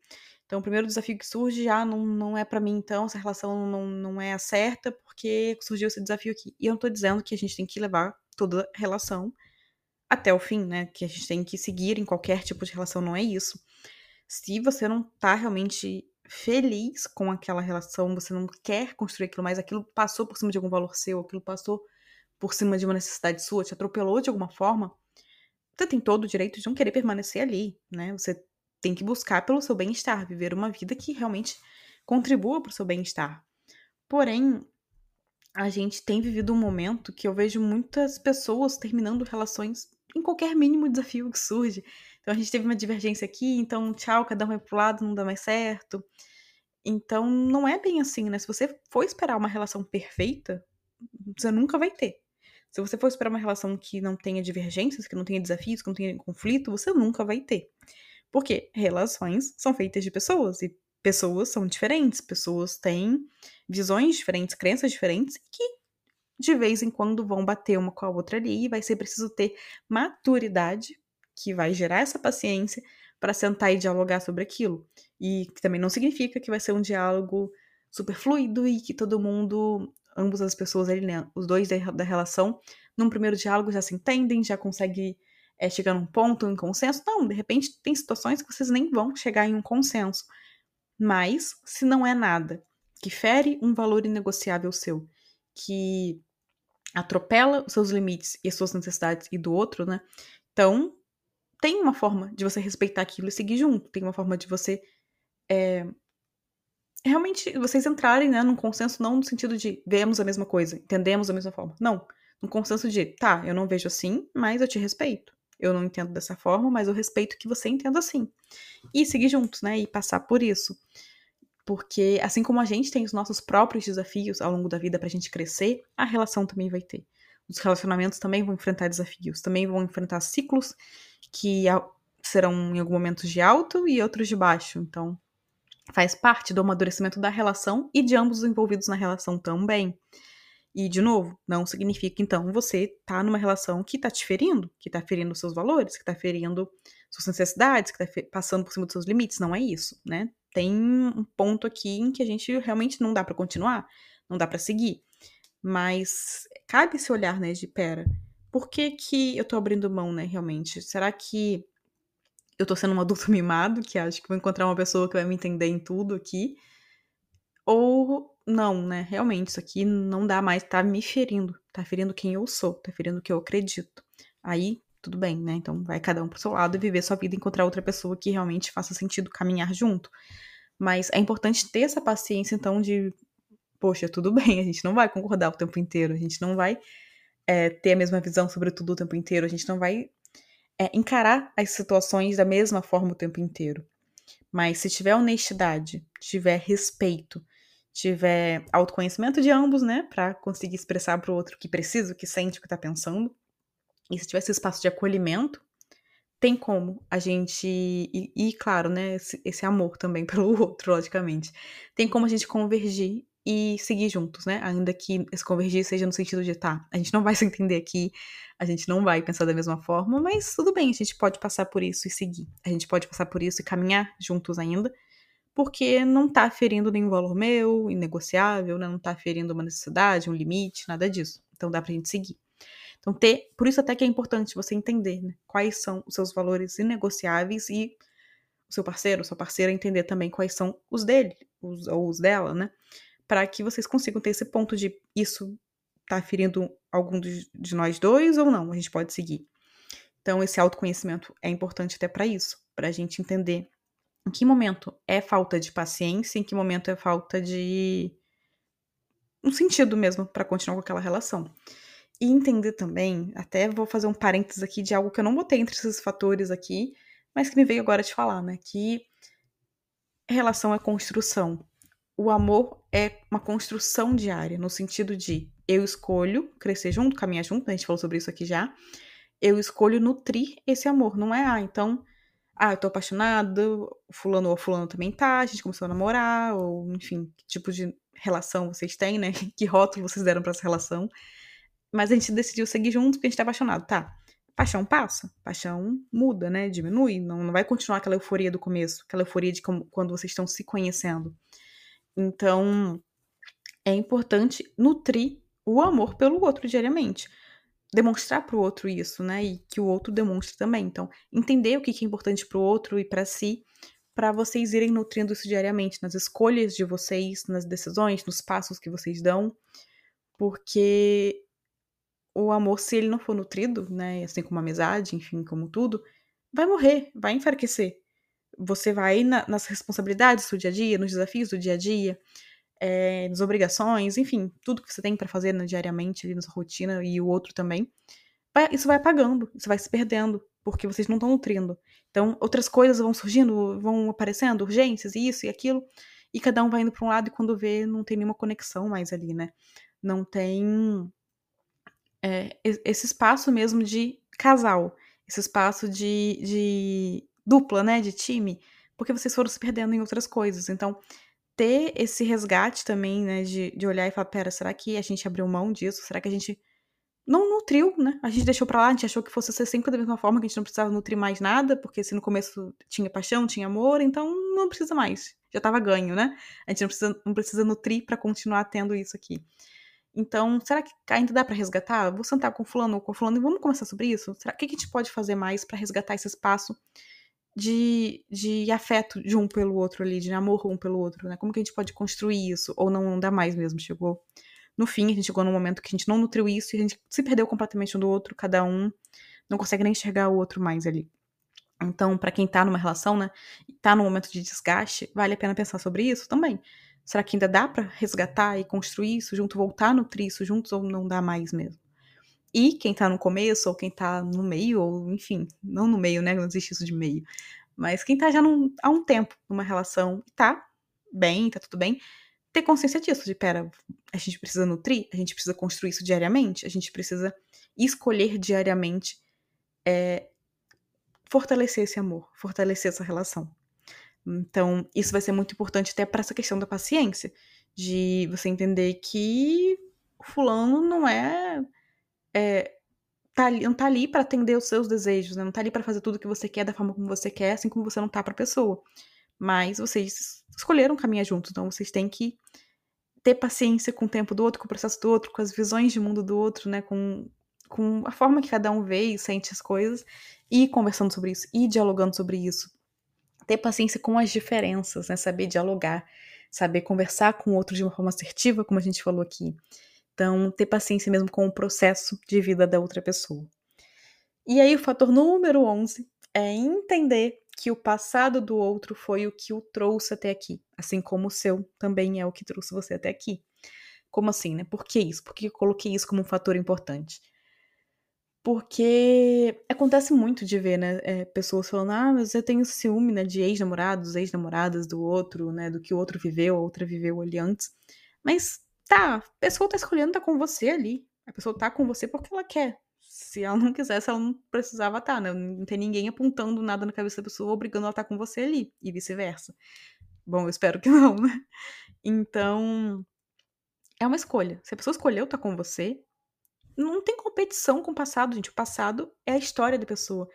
Então, o primeiro desafio que surge, já não, não é para mim, então, essa relação não, não é a certa, porque surgiu esse desafio aqui. E eu não tô dizendo que a gente tem que levar toda relação até o fim, né? Que a gente tem que seguir em qualquer tipo de relação, não é isso. Se você não tá realmente feliz com aquela relação, você não quer construir aquilo mais, aquilo passou por cima de algum valor seu, aquilo passou por cima de uma necessidade sua, te atropelou de alguma forma, você tem todo o direito de não querer permanecer ali, né? Você tem que buscar pelo seu bem-estar, viver uma vida que realmente contribua para o seu bem-estar. Porém, a gente tem vivido um momento que eu vejo muitas pessoas terminando relações em qualquer mínimo desafio que surge. Então a gente teve uma divergência aqui, então tchau, cada um vai pro lado, não dá mais certo. Então não é bem assim, né? Se você for esperar uma relação perfeita, você nunca vai ter. Se você for esperar uma relação que não tenha divergências, que não tenha desafios, que não tenha conflito, você nunca vai ter. Porque relações são feitas de pessoas e pessoas são diferentes, pessoas têm visões diferentes, crenças diferentes que de vez em quando vão bater uma com a outra ali e vai ser preciso ter maturidade que vai gerar essa paciência para sentar e dialogar sobre aquilo. E que também não significa que vai ser um diálogo super fluido e que todo mundo ambas as pessoas ali, né, os dois da, da relação, num primeiro diálogo já se entendem, já conseguem é, chegar num ponto, em consenso. Não, de repente tem situações que vocês nem vão chegar em um consenso. Mas, se não é nada que fere um valor inegociável seu, que atropela os seus limites e as suas necessidades e do outro, né? Então, tem uma forma de você respeitar aquilo e seguir junto. Tem uma forma de você é, realmente vocês entrarem, né, num consenso não no sentido de vemos a mesma coisa, entendemos da mesma forma. Não. Num consenso de, tá, eu não vejo assim, mas eu te respeito. Eu não entendo dessa forma, mas eu respeito que você entenda assim. E seguir juntos, né, e passar por isso. Porque assim como a gente tem os nossos próprios desafios ao longo da vida pra gente crescer, a relação também vai ter. Os relacionamentos também vão enfrentar desafios, também vão enfrentar ciclos que serão em algum momento de alto e outros de baixo. Então, faz parte do amadurecimento da relação e de ambos os envolvidos na relação também. E, de novo, não significa, então, você tá numa relação que tá te ferindo, que tá ferindo seus valores, que tá ferindo suas necessidades, que tá passando por cima dos seus limites. Não é isso, né? Tem um ponto aqui em que a gente realmente não dá para continuar, não dá para seguir. Mas cabe esse olhar, né, de pera, por que que eu tô abrindo mão, né, realmente? Será que eu tô sendo um adulto mimado, que acho que vou encontrar uma pessoa que vai me entender em tudo aqui. Ou não, né? Realmente, isso aqui não dá mais, tá me ferindo. Tá ferindo quem eu sou, tá ferindo o que eu acredito. Aí, tudo bem, né? Então vai cada um pro seu lado e viver sua vida e encontrar outra pessoa que realmente faça sentido caminhar junto. Mas é importante ter essa paciência, então, de. Poxa, tudo bem, a gente não vai concordar o tempo inteiro, a gente não vai é, ter a mesma visão sobre tudo o tempo inteiro, a gente não vai é, encarar as situações da mesma forma o tempo inteiro. Mas se tiver honestidade, tiver respeito, tiver autoconhecimento de ambos, né, para conseguir expressar para o outro que precisa, que sente, o que tá pensando, E se tiver esse espaço de acolhimento, tem como a gente. E, e claro, né? Esse, esse, amor também pelo outro, logicamente. Tem como a gente convergir e seguir juntos, né? Ainda que esse convergir seja no sentido de, tá, a gente não vai se entender aqui, a gente não vai pensar da mesma forma, mas tudo bem, a gente pode passar por isso e seguir. A gente pode passar por isso e caminhar juntos ainda, porque não tá ferindo nenhum valor meu, inegociável, né? não tá ferindo uma necessidade, um limite, nada disso. Então dá pra gente seguir. Então, ter, por isso até que é importante você entender né, quais são os seus valores inegociáveis e o seu parceiro, sua parceira entender também quais são os dele, os, ou os dela, né? Para que vocês consigam ter esse ponto de isso tá ferindo algum de, nós dois ou não, a gente pode seguir. Então, esse autoconhecimento é importante até para isso, para a gente entender em que momento é falta de paciência, em que momento é falta de um sentido mesmo para continuar com aquela relação. E entender também, até vou fazer um parênteses aqui de algo que eu não botei entre esses fatores aqui, mas que me veio agora de falar, né? Que relação é construção. O amor é uma construção diária, no sentido de eu escolho crescer junto, caminhar junto, a gente falou sobre isso aqui já. Eu escolho nutrir esse amor, não é, ah, então, ah, eu tô apaixonado, fulano ou fulano também tá, a gente começou a namorar, ou enfim, que tipo de relação vocês têm, né? Que rótulo vocês deram para essa relação. Mas a gente decidiu seguir juntos porque a gente tá apaixonado, tá? Paixão passa, paixão muda, né? Diminui, não, não vai continuar aquela euforia do começo, aquela euforia de como, quando vocês estão se conhecendo. Então, é importante nutrir o amor pelo outro diariamente. Demonstrar para o outro isso, né? E que o outro demonstre também. Então, entender o que é importante para o outro e para si, para vocês irem nutrindo isso diariamente nas escolhas de vocês, nas decisões, nos passos que vocês dão, porque o amor, se ele não for nutrido, né, assim como a amizade, enfim, como tudo, vai morrer, vai enfraquecer. Você vai na, nas responsabilidades do dia a dia, nos desafios do dia a dia, é, nas obrigações, enfim, tudo que você tem para fazer né, diariamente ali na sua rotina e o outro também, vai, isso vai apagando, isso vai se perdendo, porque vocês não estão nutrindo. Então, outras coisas vão surgindo, vão aparecendo, urgências, isso e aquilo, e cada um vai indo para um lado e quando vê, não tem nenhuma conexão mais ali, né? Não tem é, esse espaço mesmo de casal, esse espaço de, de dupla, né, de time, porque vocês foram se perdendo em outras coisas. Então, ter esse resgate também, né, de, de olhar e falar, pera, será que a gente abriu mão disso? Será que a gente não nutriu, né? A gente deixou pra lá, a gente achou que fosse ser sempre da mesma forma, que a gente não precisava nutrir mais nada, porque se no começo tinha paixão, tinha amor, então não precisa mais. Já tava ganho, né? A gente não precisa, não precisa nutrir para continuar tendo isso aqui. Então, será que ainda dá para resgatar? Vou sentar com fulano ou com fulano e vamos conversar sobre isso? Será, que a gente pode fazer mais para resgatar esse espaço de, de afeto de um pelo outro ali, de amor um pelo outro, né? Como que a gente pode construir isso? Ou não, não dá mais mesmo? Chegou no fim, a gente chegou num momento que a gente não nutriu isso e a gente se perdeu completamente um do outro, cada um não consegue nem enxergar o outro mais ali. Então, para quem tá numa relação, né, tá num momento de desgaste, vale a pena pensar sobre isso também. Será que ainda dá para resgatar e construir isso junto, voltar a nutrir isso juntos ou não dá mais mesmo? E quem tá no começo ou quem tá no meio, ou enfim, não no meio, né? Não existe isso de meio. Mas quem tá já num, há um tempo numa relação tá bem, tá tudo bem, ter consciência disso, de pera, a gente precisa nutrir, a gente precisa construir isso diariamente, a gente precisa escolher diariamente é, fortalecer esse amor, fortalecer essa relação. Então, isso vai ser muito importante até para essa questão da paciência, de você entender que fulano não é, é tá não tá ali para atender os seus desejos, né? Não tá ali para fazer tudo que você quer da forma como você quer, assim como você não tá para pessoa. Mas vocês escolheram caminhar juntos, então vocês têm que ter paciência com o tempo do outro, com o processo do outro, com as visões de mundo do outro, né? Com, com a forma que cada um vê e sente as coisas, e conversando sobre isso, e dialogando sobre isso ter paciência com as diferenças, né? Saber dialogar, saber conversar com o outro de uma forma assertiva, como a gente falou aqui. Então, ter paciência mesmo com o processo de vida da outra pessoa. E aí, o fator número 11 é entender que o passado do outro foi o que o trouxe até aqui, assim como o seu também é o que trouxe você até aqui. Como assim, né? Por que isso? Por que eu coloquei isso como um fator importante? Porque acontece muito de ver, né, é, pessoas falando, ah, mas eu tenho ciúme, né, de ex-namorados, ex-namoradas do outro, né, do que o outro viveu, a outra viveu ali antes. Mas, tá, a pessoa tá escolhendo tá com você ali. A pessoa tá com você porque ela quer Se ela não quisesse, ela não precisava estar, né? Não tem ninguém apontando nada na cabeça da pessoa, obrigando ela a estar com você ali, e vice-versa. Bom, eu espero que não, né? Então, é uma escolha. Se a pessoa escolheu estar com você, não tem competição com o passado, gente. O passado é a história da pessoa.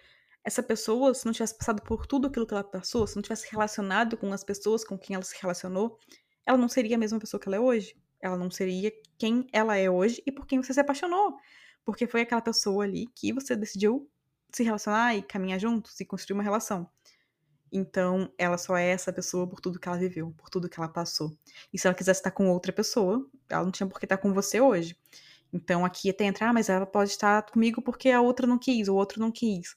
Essa pessoa, se não tivesse passado por tudo aquilo que ela passou, se não tivesse relacionado com as pessoas com quem ela se relacionou, ela não seria a mesma pessoa que ela é hoje. Ela não seria quem ela é hoje e por quem você se apaixonou. Porque foi aquela pessoa ali que você decidiu se relacionar e caminhar juntos e construir uma relação. Então, ela só é essa pessoa por tudo que ela viveu, por tudo que ela passou. E se ela quisesse estar com outra pessoa, ela não tinha por que estar com você hoje. Então, aqui até entrar, ah, mas ela pode estar comigo porque a outra não quis, o outro não quis.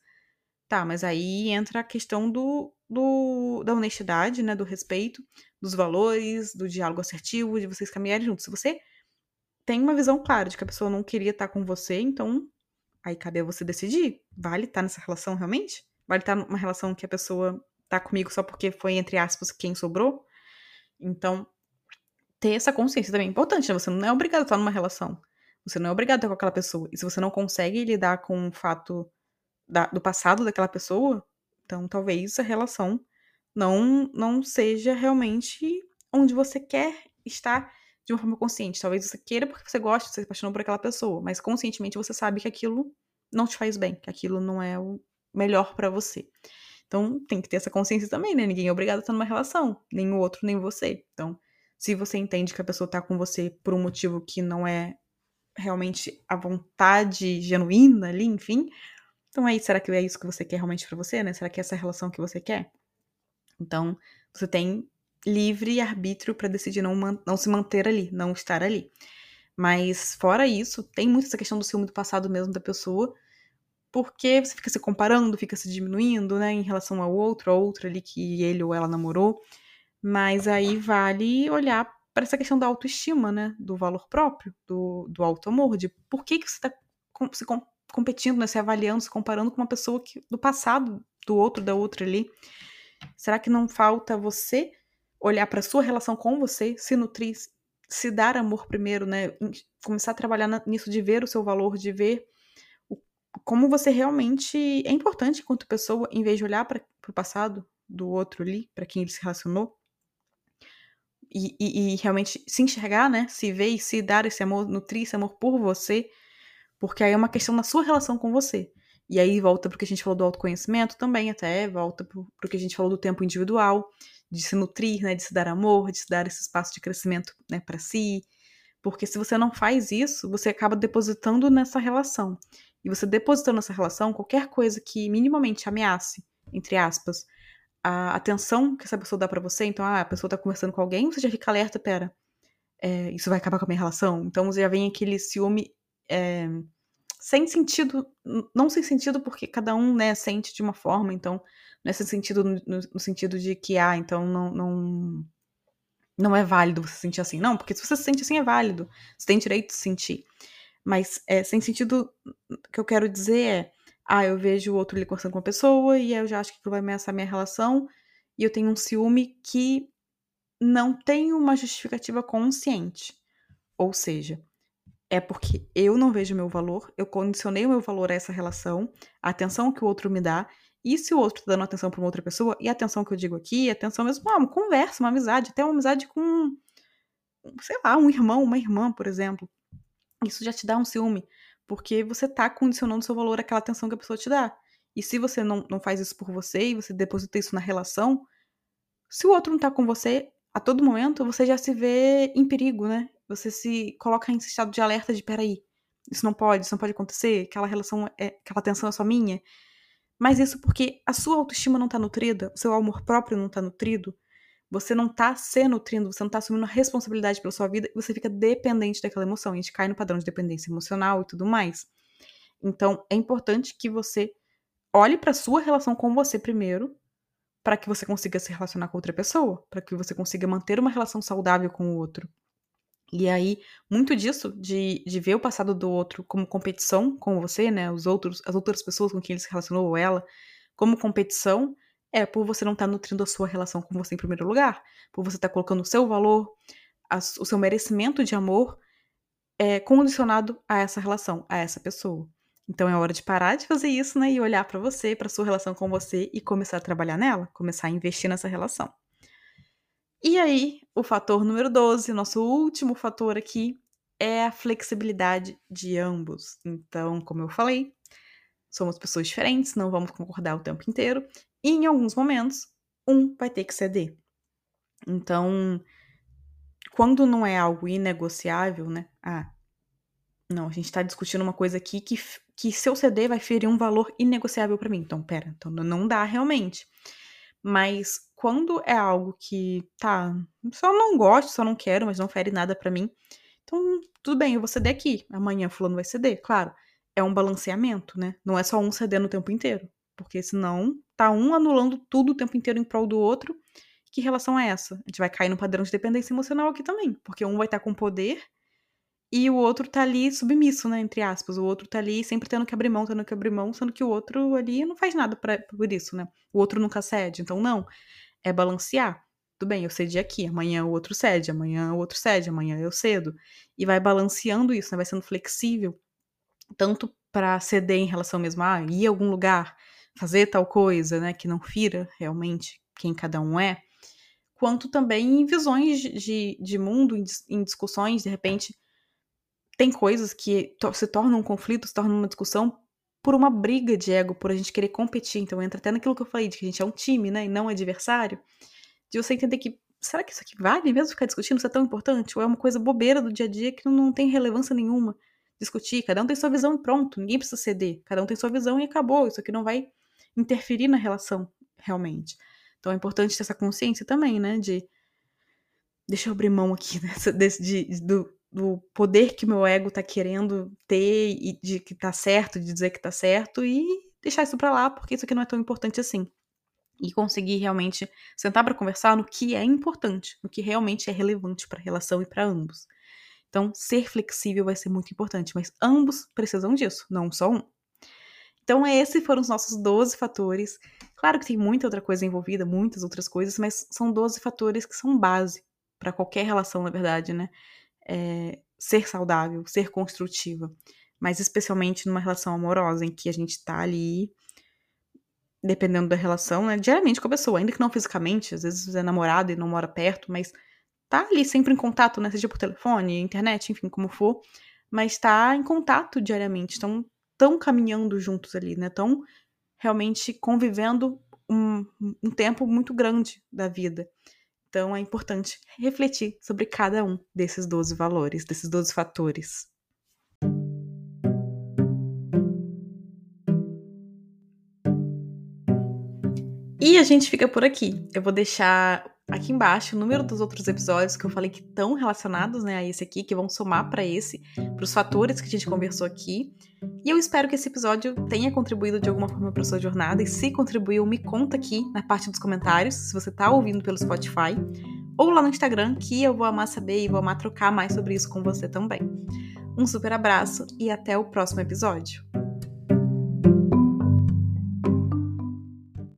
Tá, mas aí entra a questão do, do, da honestidade, né? Do respeito, dos valores, do diálogo assertivo, de vocês caminharem juntos. Se você tem uma visão clara de que a pessoa não queria estar com você, então aí cabe a você decidir. Vale estar nessa relação realmente? Vale estar numa relação que a pessoa tá comigo só porque foi, entre aspas, quem sobrou? Então, ter essa consciência também é importante, né? Você não é obrigado a estar numa relação. Você não é obrigado a estar com aquela pessoa. E se você não consegue lidar com o fato da, do passado daquela pessoa, então talvez a relação não, não seja realmente onde você quer estar de uma forma consciente. Talvez você queira porque você gosta, você se apaixonou por aquela pessoa, mas conscientemente você sabe que aquilo não te faz bem, que aquilo não é o melhor para você. Então tem que ter essa consciência também, né? Ninguém é obrigado a estar numa relação, nem o outro, nem você. Então, se você entende que a pessoa tá com você por um motivo que não é realmente a vontade genuína ali, enfim, então aí, será que é isso que você quer realmente para você, né? Será que é essa relação que você quer? Então, você tem livre arbítrio para decidir não, não se manter ali, não estar ali. Mas fora isso, tem muito essa questão do ciúme do passado mesmo da pessoa, porque você fica se comparando, fica se diminuindo, né, em relação ao outro, a outra ali que ele ou ela namorou. Mas aí vale olhar para essa questão da autoestima, né, do valor próprio, do, do auto-amor, de por que, que você está se competindo, né, se avaliando, se comparando com uma pessoa que, do passado, do outro, da outra ali. Será que não falta você olhar para sua relação com você, se nutrir, se dar amor primeiro, né? Começar a trabalhar nisso de ver o seu valor, de ver o, como você realmente é importante enquanto pessoa, em vez de olhar para o passado do outro ali, para quem ele se relacionou. E, e, e, realmente se enxergar, né? Se ver e se dar esse amor, nutrir esse amor por você, porque aí é uma questão da sua relação com você. E aí volta pro que a gente falou do autoconhecimento também, até volta pro, que a gente falou do tempo individual, de se nutrir, né, de se dar amor, de se dar esse espaço de crescimento, né, para si. Porque se você não faz isso, você acaba depositando nessa relação. E você depositando nessa relação qualquer coisa que minimamente ameace, entre aspas, a atenção que essa pessoa dá para você. Então, ah, a pessoa tá conversando com alguém, você já fica alerta, pera, é, isso vai acabar com a minha relação. Então já vem aquele ciúme é, sem sentido, não sem sentido porque cada um, né, sente de uma forma, então, nesse sentido, no, no sentido de que, ah, então não, não, não é válido você sentir assim. Não, porque se você se sente assim é válido, você tem direito de sentir. Mas é, sem sentido, o que eu quero dizer é, ah, eu vejo o outro ali conversando com uma pessoa e eu já acho que aquilo vai ameaçar a minha relação e eu tenho um ciúme que não tem uma justificativa consciente. Ou seja, é porque eu não vejo meu valor, eu condicionei o meu valor a essa relação, a atenção que o outro me dá, e se o outro tá dando atenção para uma outra pessoa, e a atenção que eu digo aqui, atenção mesmo, ah, uma conversa, uma amizade, até uma amizade com, sei lá, um irmão, uma irmã, por exemplo. Isso já te dá um ciúme, porque você tá condicionando seu valor àquela atenção que a pessoa te dá. E se você não, não faz isso por você e você deposita isso na relação, se o outro não tá com você, a todo momento você já se vê em perigo, né? Você se coloca em estado de alerta de peraí, isso não pode, isso não pode acontecer, aquela relação, é, aquela tensão é só minha. Mas isso porque a sua autoestima não tá nutrida, o seu amor próprio não tá nutrido, você não tá se nutrindo, você não tá assumindo a responsabilidade pela sua vida e você fica dependente daquela emoção. A gente cai no padrão de dependência emocional e tudo mais. Então, é importante que você olhe para sua relação com você primeiro, para que você consiga se relacionar com outra pessoa, para que você consiga manter uma relação saudável com o outro. E aí, muito disso, de, de ver o passado do outro como competição com você, né? Os outros, as outras pessoas com quem ele se relacionou, ou ela, como competição, é por você não estar tá nutrindo a sua relação com você em primeiro lugar. Por você estar tá colocando o seu valor, o seu merecimento de amor é, condicionado a essa relação, a essa pessoa. Então é hora de parar de fazer isso, né, e olhar para você, para sua relação com você e começar a trabalhar nela, começar a investir nessa relação. E aí, o fator número 12, nosso último fator aqui, é a flexibilidade de ambos. Então, como eu falei, somos pessoas diferentes, não vamos concordar o tempo inteiro, e em alguns momentos, um vai ter que ceder. Então, quando não é algo inegociável, né? Ah, não, a gente tá discutindo uma coisa aqui que, que se eu ceder vai ferir um valor inegociável para mim. Então, pera, então não dá realmente. Mas quando é algo que, tá, só não gosto, só não quero, mas não fere nada para mim, então tudo bem, eu vou ceder aqui. Amanhã fulano vai ceder, claro. É um balanceamento, né? Não é só um cedendo o tempo inteiro. Porque senão tá um anulando tudo o tempo inteiro em prol do outro. Que relação é essa? A gente vai cair no padrão de dependência emocional aqui também. Porque um vai estar tá com poder e o outro tá ali submisso, né? Entre aspas. O outro tá ali sempre tendo que abrir mão, tendo que abrir mão, sendo que o outro ali não faz nada pra, por isso, né? O outro nunca cede. Então, não. É balancear. Tudo bem, eu cedi aqui, amanhã o outro cede, amanhã o outro cede, amanhã eu cedo. E vai balanceando isso, né? Vai sendo flexível. Tanto para ceder em relação mesmo a ir a algum lugar, fazer tal coisa, né? Que não fira realmente quem cada um é. Quanto também em visões de, de mundo, em discussões, de repente tem coisas que se tornam um conflito, se tornam uma discussão por uma briga de ego, por a gente querer competir. Então entra até naquilo que eu falei, de que a gente é um time, né, e não adversário. De você entender que, será que isso aqui vale mesmo ficar discutindo? Isso é tão importante? Ou é uma coisa bobeira do dia a dia que não tem relevância nenhuma discutir? Cada um tem sua visão e pronto, ninguém precisa ceder. Cada um tem sua visão e acabou. Isso aqui não vai interferir na relação, realmente. Então é importante ter essa consciência também, né, de deixa eu abrir mão aqui desse, de, do, do poder que meu ego tá querendo ter e de que tá certo, de dizer que tá certo e deixar isso para lá, porque isso aqui não é tão importante assim. E conseguir realmente sentar para conversar no que é importante, no que realmente é relevante para a relação e para ambos. Então, ser flexível vai ser muito importante, mas ambos precisam disso, não só um. Então, esses foram os nossos 12 fatores. Claro que tem muita outra coisa envolvida, muitas outras coisas, mas são 12 fatores que são base para qualquer relação, na verdade, né? É, ser saudável, ser construtiva, mas especialmente numa relação amorosa em que a gente tá ali, dependendo da relação, né, diariamente com a pessoa, ainda que não fisicamente, às vezes é namorado e não mora perto, mas tá ali sempre em contato, né, seja por telefone, internet, enfim, como for, mas tá em contato diariamente, estão tão caminhando juntos ali, né, tão realmente convivendo um, um tempo muito grande da vida. Então é importante refletir sobre cada um desses 12 valores, desses 12 fatores. E a gente fica por aqui. Eu vou deixar aqui embaixo o número dos outros episódios que eu falei que estão relacionados né, a esse aqui, que vão somar para esse, para os fatores que a gente conversou aqui. E eu espero que esse episódio tenha contribuído de alguma forma para sua jornada. E se contribuiu, me conta aqui na parte dos comentários, se você está ouvindo pelo Spotify, ou lá no Instagram, que eu vou amar saber e vou amar trocar mais sobre isso com você também. Um super abraço e até o próximo episódio.